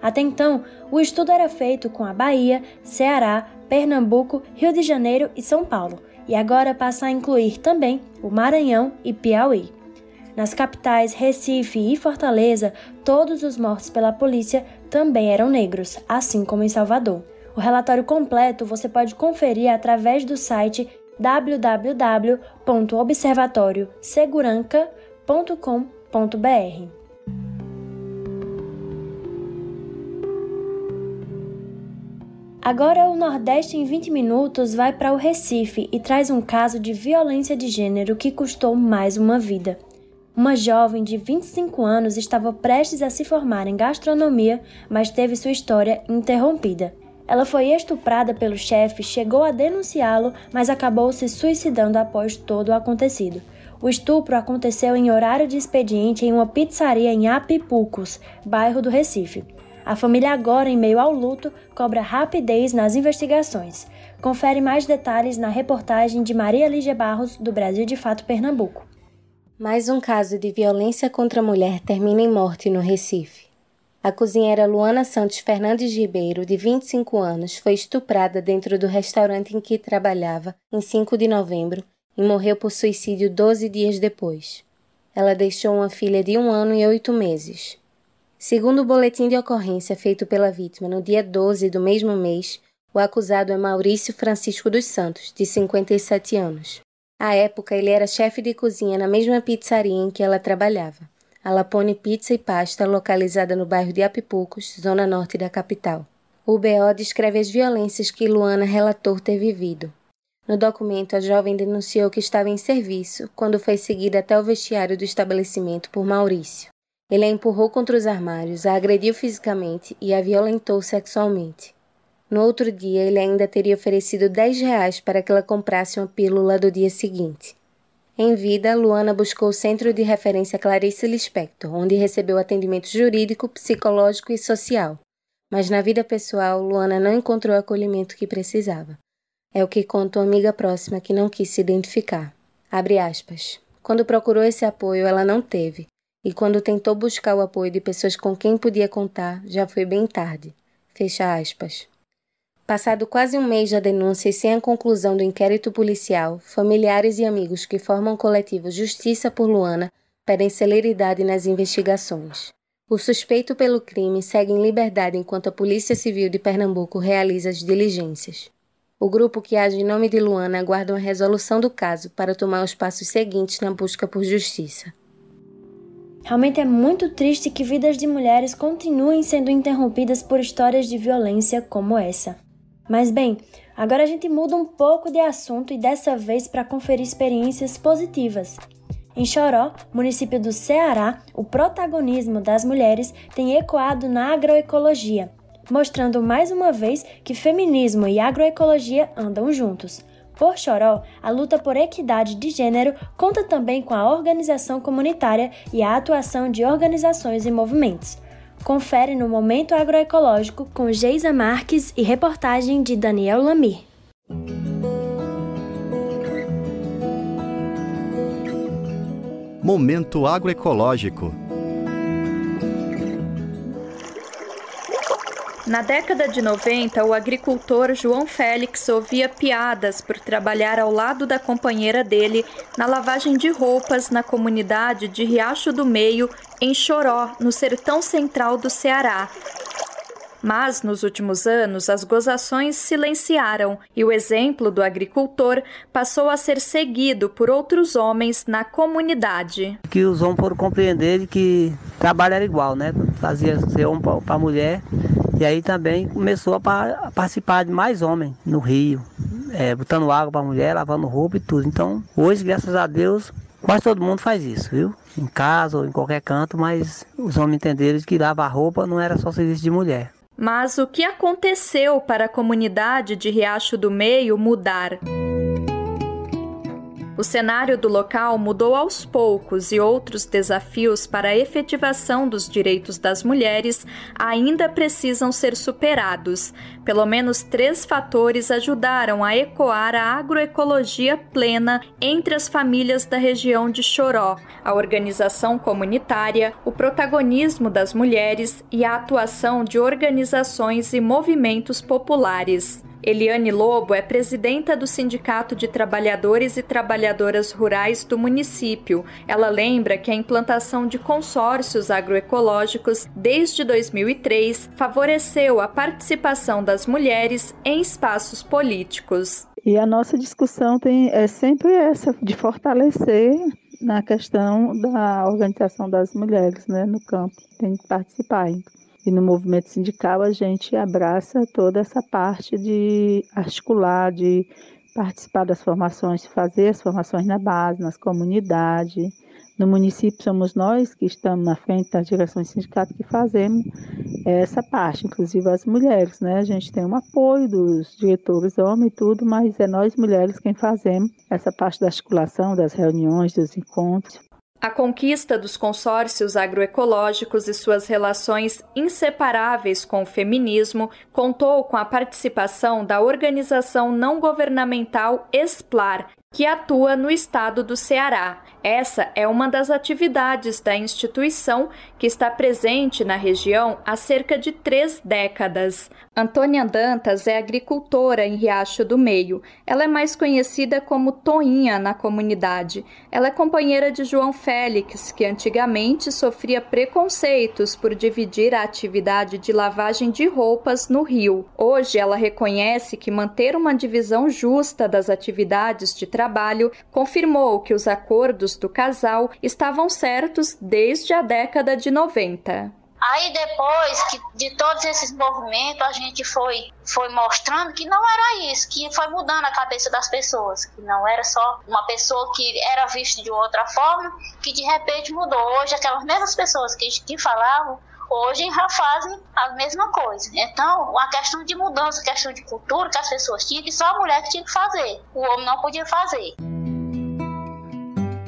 Até então, o estudo era feito com a Bahia, Ceará, Pernambuco, Rio de Janeiro e São Paulo, e agora passa a incluir também o Maranhão e Piauí. Nas capitais Recife e Fortaleza, todos os mortos pela polícia também eram negros, assim como em Salvador. O relatório completo você pode conferir através do site www.observatorioseguranca.com.br. Agora o Nordeste em 20 minutos vai para o Recife e traz um caso de violência de gênero que custou mais uma vida. Uma jovem de 25 anos estava prestes a se formar em gastronomia, mas teve sua história interrompida. Ela foi estuprada pelo chefe, chegou a denunciá-lo, mas acabou se suicidando após todo o acontecido. O estupro aconteceu em horário de expediente em uma pizzaria em Apipucos, bairro do Recife. A família, agora em meio ao luto, cobra rapidez nas investigações. Confere mais detalhes na reportagem de Maria Lígia Barros, do Brasil de Fato Pernambuco. Mais um caso de violência contra a mulher termina em morte no Recife. A cozinheira Luana Santos Fernandes Ribeiro, de 25 anos, foi estuprada dentro do restaurante em que trabalhava em 5 de novembro e morreu por suicídio 12 dias depois. Ela deixou uma filha de um ano e oito meses. Segundo o boletim de ocorrência feito pela vítima no dia 12 do mesmo mês, o acusado é Maurício Francisco dos Santos, de 57 anos. À época, ele era chefe de cozinha na mesma pizzaria em que ela trabalhava, a Lapone Pizza e Pasta, localizada no bairro de Apipucos, zona norte da capital. O BO descreve as violências que Luana relatou ter vivido. No documento, a jovem denunciou que estava em serviço quando foi seguida até o vestiário do estabelecimento por Maurício. Ele a empurrou contra os armários, a agrediu fisicamente e a violentou sexualmente. No outro dia, ele ainda teria oferecido 10 reais para que ela comprasse uma pílula do dia seguinte. Em vida, Luana buscou o Centro de Referência Clarice Lispector, onde recebeu atendimento jurídico, psicológico e social. Mas na vida pessoal, Luana não encontrou o acolhimento que precisava. É o que conta uma amiga próxima que não quis se identificar. Abre aspas. Quando procurou esse apoio, ela não teve e quando tentou buscar o apoio de pessoas com quem podia contar, já foi bem tarde. Fecha aspas. Passado quase um mês da denúncia e sem a conclusão do inquérito policial, familiares e amigos que formam o coletivo Justiça por Luana pedem celeridade nas investigações. O suspeito pelo crime segue em liberdade enquanto a Polícia Civil de Pernambuco realiza as diligências. O grupo que age em nome de Luana aguarda uma resolução do caso para tomar os passos seguintes na busca por justiça. Realmente é muito triste que vidas de mulheres continuem sendo interrompidas por histórias de violência como essa. Mas bem, agora a gente muda um pouco de assunto e dessa vez para conferir experiências positivas. Em Choró, município do Ceará, o protagonismo das mulheres tem ecoado na agroecologia, mostrando mais uma vez que feminismo e agroecologia andam juntos. Por Choró, a luta por equidade de gênero conta também com a organização comunitária e a atuação de organizações e movimentos. Confere no Momento Agroecológico com Geisa Marques e reportagem de Daniel Lamir. Momento Agroecológico Na década de 90, o agricultor João Félix ouvia piadas por trabalhar ao lado da companheira dele na lavagem de roupas na comunidade de Riacho do Meio, em Choró, no sertão central do Ceará. Mas, nos últimos anos, as gozações silenciaram e o exemplo do agricultor passou a ser seguido por outros homens na comunidade. Que os homens foram compreender que trabalho era igual, né? Fazia ser homem para mulher e aí também começou a, participar de mais homens no rio, é, botando água para a mulher, lavando roupa e tudo. Então, hoje, graças a Deus, quase todo mundo faz isso, viu? Em casa ou em qualquer canto, mas os homens entenderam que lavar roupa não era só serviço de mulher. Mas o que aconteceu para a comunidade de Riacho do Meio mudar? O cenário do local mudou aos poucos e outros desafios para a efetivação dos direitos das mulheres ainda precisam ser superados. Pelo menos três fatores ajudaram a ecoar a agroecologia plena entre as famílias da região de Choró: a organização comunitária, o protagonismo das mulheres e a atuação de organizações e movimentos populares. Eliane Lobo é presidenta do Sindicato de Trabalhadores e Trabalhadoras Rurais do município. Ela lembra que a implantação de consórcios agroecológicos desde 2003 favoreceu a participação das mulheres em espaços políticos. E a nossa discussão tem, é sempre essa, de fortalecer na questão da organização das mulheres né, no campo, tem que participar. E no movimento sindical a gente abraça toda essa parte de articular, de participar das formações, fazer as formações na base, nas comunidades. No município somos nós que estamos na frente das direções sindicato que fazemos essa parte, inclusive as mulheres, né? A gente tem um apoio dos diretores homens e tudo, mas é nós mulheres quem fazemos essa parte da articulação, das reuniões, dos encontros. A conquista dos consórcios agroecológicos e suas relações inseparáveis com o feminismo contou com a participação da organização não governamental ESPLAR, que atua no estado do Ceará. Essa é uma das atividades da instituição que está presente na região há cerca de três décadas. Antônia Dantas é agricultora em Riacho do Meio. Ela é mais conhecida como Toinha na comunidade. Ela é companheira de João Félix, que antigamente sofria preconceitos por dividir a atividade de lavagem de roupas no rio. Hoje ela reconhece que manter uma divisão justa das atividades de trabalho confirmou que os acordos do casal estavam certos desde a década de 90. Aí depois que de todos esses movimentos a gente foi foi mostrando que não era isso, que foi mudando a cabeça das pessoas, que não era só uma pessoa que era vista de outra forma, que de repente mudou. Hoje aquelas mesmas pessoas que, que falavam hoje já fazem a mesma coisa. Então, a questão de mudança, questão de cultura que as pessoas tinham, que só a mulher que tinha que fazer, o homem não podia fazer.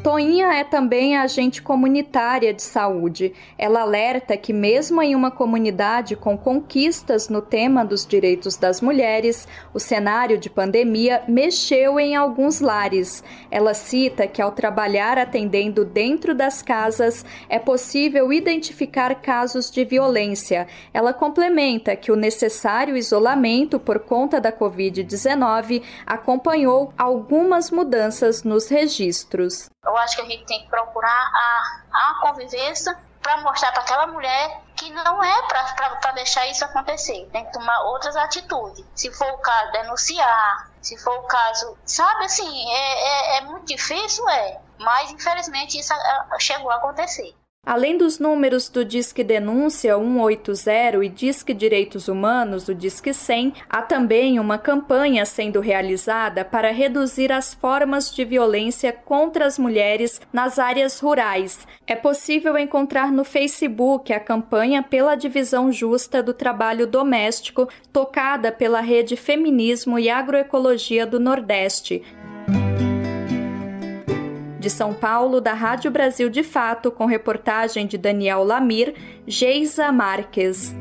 Toinha é também agente comunitária de saúde. Ela alerta que, mesmo em uma comunidade com conquistas no tema dos direitos das mulheres, o cenário de pandemia mexeu em alguns lares. Ela cita que, ao trabalhar atendendo dentro das casas, é possível identificar casos de violência. Ela complementa que o necessário isolamento por conta da Covid-19 acompanhou algumas mudanças nos registros. Eu acho que a gente tem que procurar a, a convivência para mostrar para aquela mulher que não é para deixar isso acontecer. Tem que tomar outras atitudes. Se for o caso, denunciar. Se for o caso, sabe assim, é, é, é muito difícil, é. Mas infelizmente isso chegou a acontecer. Além dos números do Disque Denúncia 180 e Disque Direitos Humanos, o Disque 100, há também uma campanha sendo realizada para reduzir as formas de violência contra as mulheres nas áreas rurais. É possível encontrar no Facebook a campanha pela divisão justa do trabalho doméstico, tocada pela Rede Feminismo e Agroecologia do Nordeste, de São Paulo, da Rádio Brasil de Fato, com reportagem de Daniel Lamir, Geisa Marques.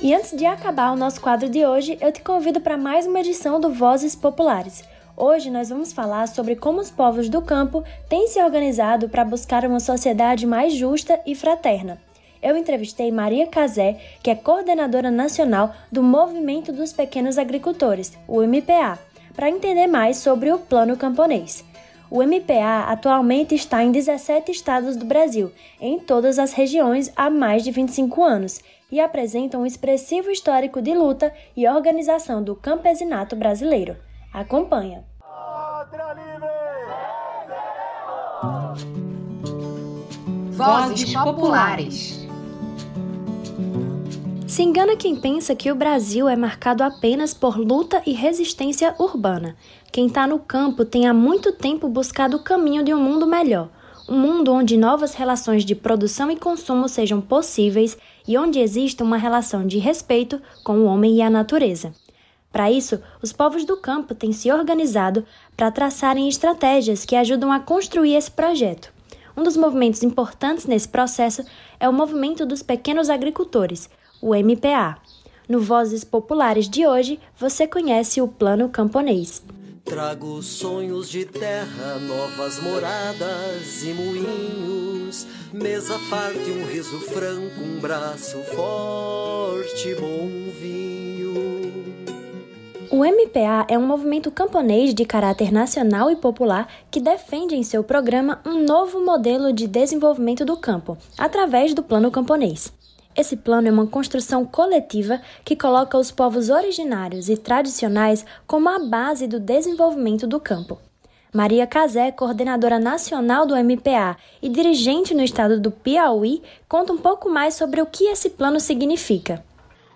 E antes de acabar o nosso quadro de hoje, eu te convido para mais uma edição do Vozes Populares. Hoje nós vamos falar sobre como os povos do campo têm se organizado para buscar uma sociedade mais justa e fraterna eu entrevistei Maria Cazé, que é coordenadora nacional do Movimento dos Pequenos Agricultores, o MPA, para entender mais sobre o Plano Camponês. O MPA atualmente está em 17 estados do Brasil, em todas as regiões há mais de 25 anos, e apresenta um expressivo histórico de luta e organização do campesinato brasileiro. Acompanha. Vozes Populares. Se engana quem pensa que o Brasil é marcado apenas por luta e resistência urbana. Quem está no campo tem há muito tempo buscado o caminho de um mundo melhor. Um mundo onde novas relações de produção e consumo sejam possíveis e onde exista uma relação de respeito com o homem e a natureza. Para isso, os povos do campo têm se organizado para traçarem estratégias que ajudam a construir esse projeto. Um dos movimentos importantes nesse processo é o movimento dos pequenos agricultores, o MPA. No Vozes Populares de hoje, você conhece o Plano Camponês. Trago sonhos de terra, novas moradas e moinhos, mesa farta um riso franco, um braço forte, bom vinho. O MPA é um movimento camponês de caráter nacional e popular que defende em seu programa um novo modelo de desenvolvimento do campo, através do Plano Camponês. Esse plano é uma construção coletiva que coloca os povos originários e tradicionais como a base do desenvolvimento do campo. Maria Casé, coordenadora nacional do MPA e dirigente no estado do Piauí, conta um pouco mais sobre o que esse plano significa.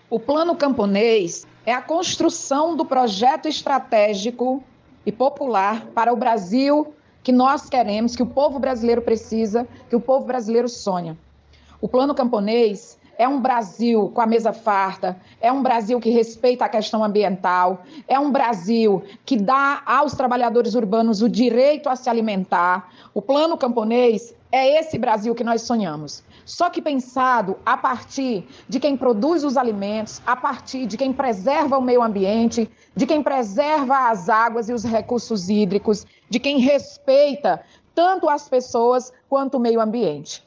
O Plano Camponês é a construção do projeto estratégico e popular para o Brasil que nós queremos, que o povo brasileiro precisa, que o povo brasileiro sonha. O Plano Camponês é um Brasil com a mesa farta, é um Brasil que respeita a questão ambiental, é um Brasil que dá aos trabalhadores urbanos o direito a se alimentar. O plano camponês é esse Brasil que nós sonhamos. Só que pensado a partir de quem produz os alimentos, a partir de quem preserva o meio ambiente, de quem preserva as águas e os recursos hídricos, de quem respeita tanto as pessoas quanto o meio ambiente.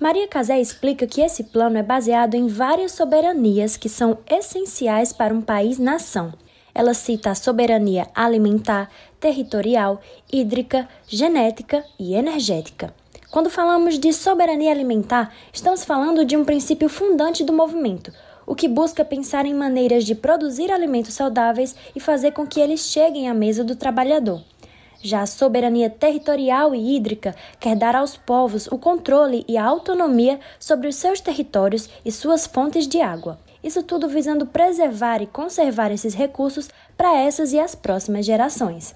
Maria Casé explica que esse plano é baseado em várias soberanias que são essenciais para um país-nação. Ela cita a soberania alimentar, territorial, hídrica, genética e energética. Quando falamos de soberania alimentar, estamos falando de um princípio fundante do movimento, o que busca pensar em maneiras de produzir alimentos saudáveis e fazer com que eles cheguem à mesa do trabalhador. Já a soberania territorial e hídrica quer dar aos povos o controle e a autonomia sobre os seus territórios e suas fontes de água. Isso tudo visando preservar e conservar esses recursos para essas e as próximas gerações.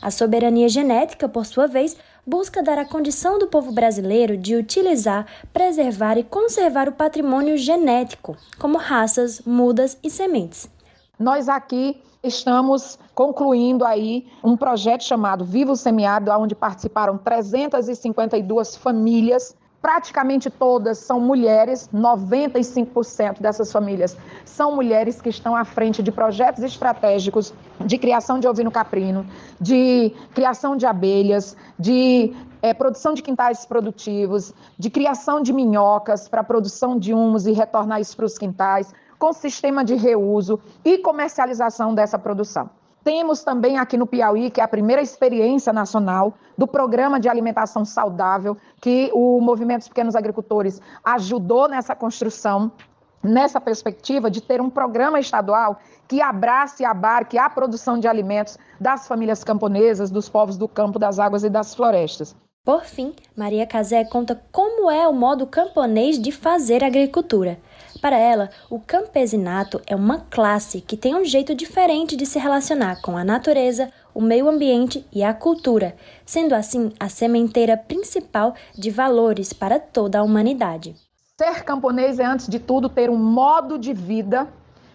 A soberania genética, por sua vez, busca dar a condição do povo brasileiro de utilizar, preservar e conservar o patrimônio genético, como raças, mudas e sementes. Nós aqui estamos concluindo aí um projeto chamado Vivo Semiárido, onde participaram 352 famílias. Praticamente todas são mulheres, 95% dessas famílias são mulheres que estão à frente de projetos estratégicos de criação de ovino caprino, de criação de abelhas, de é, produção de quintais produtivos, de criação de minhocas para produção de humus e retornar isso para os quintais com sistema de reuso e comercialização dessa produção. Temos também aqui no Piauí, que é a primeira experiência nacional do programa de alimentação saudável, que o Movimento dos Pequenos Agricultores ajudou nessa construção, nessa perspectiva de ter um programa estadual que abrace e abarque a produção de alimentos das famílias camponesas, dos povos do campo, das águas e das florestas. Por fim, Maria Casé conta como é o modo camponês de fazer agricultura. Para ela, o campesinato é uma classe que tem um jeito diferente de se relacionar com a natureza, o meio ambiente e a cultura, sendo assim a sementeira principal de valores para toda a humanidade. Ser camponês é, antes de tudo, ter um modo de vida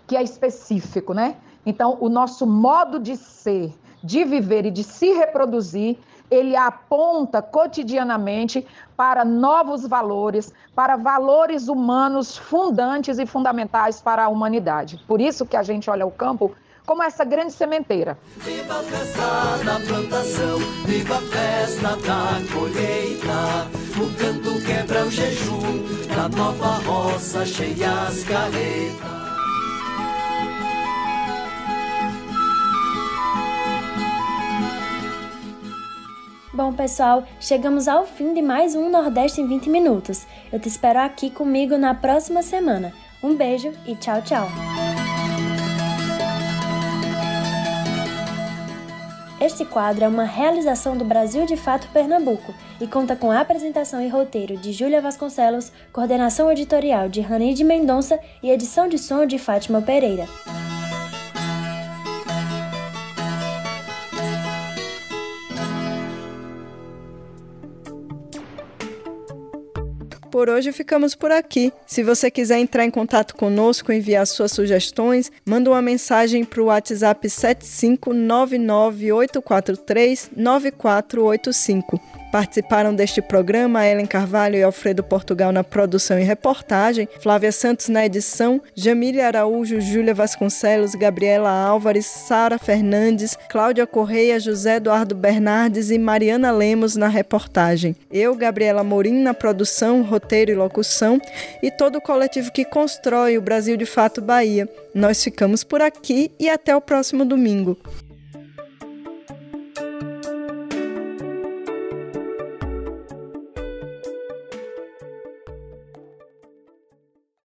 que é específico, né? Então, o nosso modo de ser, de viver e de se reproduzir ele aponta cotidianamente para novos valores, para valores humanos fundantes e fundamentais para a humanidade. Por isso que a gente olha o campo como essa grande sementeira. Viva a festa da plantação, viva a festa da colheita. O canto quebra o jejum, da nova roça cheia as carretas. Bom, pessoal, chegamos ao fim de mais um Nordeste em 20 minutos. Eu te espero aqui comigo na próxima semana. Um beijo e tchau, tchau. Este quadro é uma realização do Brasil de Fato Pernambuco e conta com a apresentação e roteiro de Júlia Vasconcelos, coordenação editorial de Ranide Mendonça e edição de som de Fátima Pereira. Por hoje ficamos por aqui. Se você quiser entrar em contato conosco, enviar suas sugestões, manda uma mensagem para o WhatsApp 75998439485. Participaram deste programa Ellen Carvalho e Alfredo Portugal na produção e reportagem, Flávia Santos na edição, Jamília Araújo, Júlia Vasconcelos, Gabriela Álvares, Sara Fernandes, Cláudia Correia, José Eduardo Bernardes e Mariana Lemos na reportagem. Eu, Gabriela Morim, na produção, roteiro e locução e todo o coletivo que constrói o Brasil de Fato Bahia. Nós ficamos por aqui e até o próximo domingo.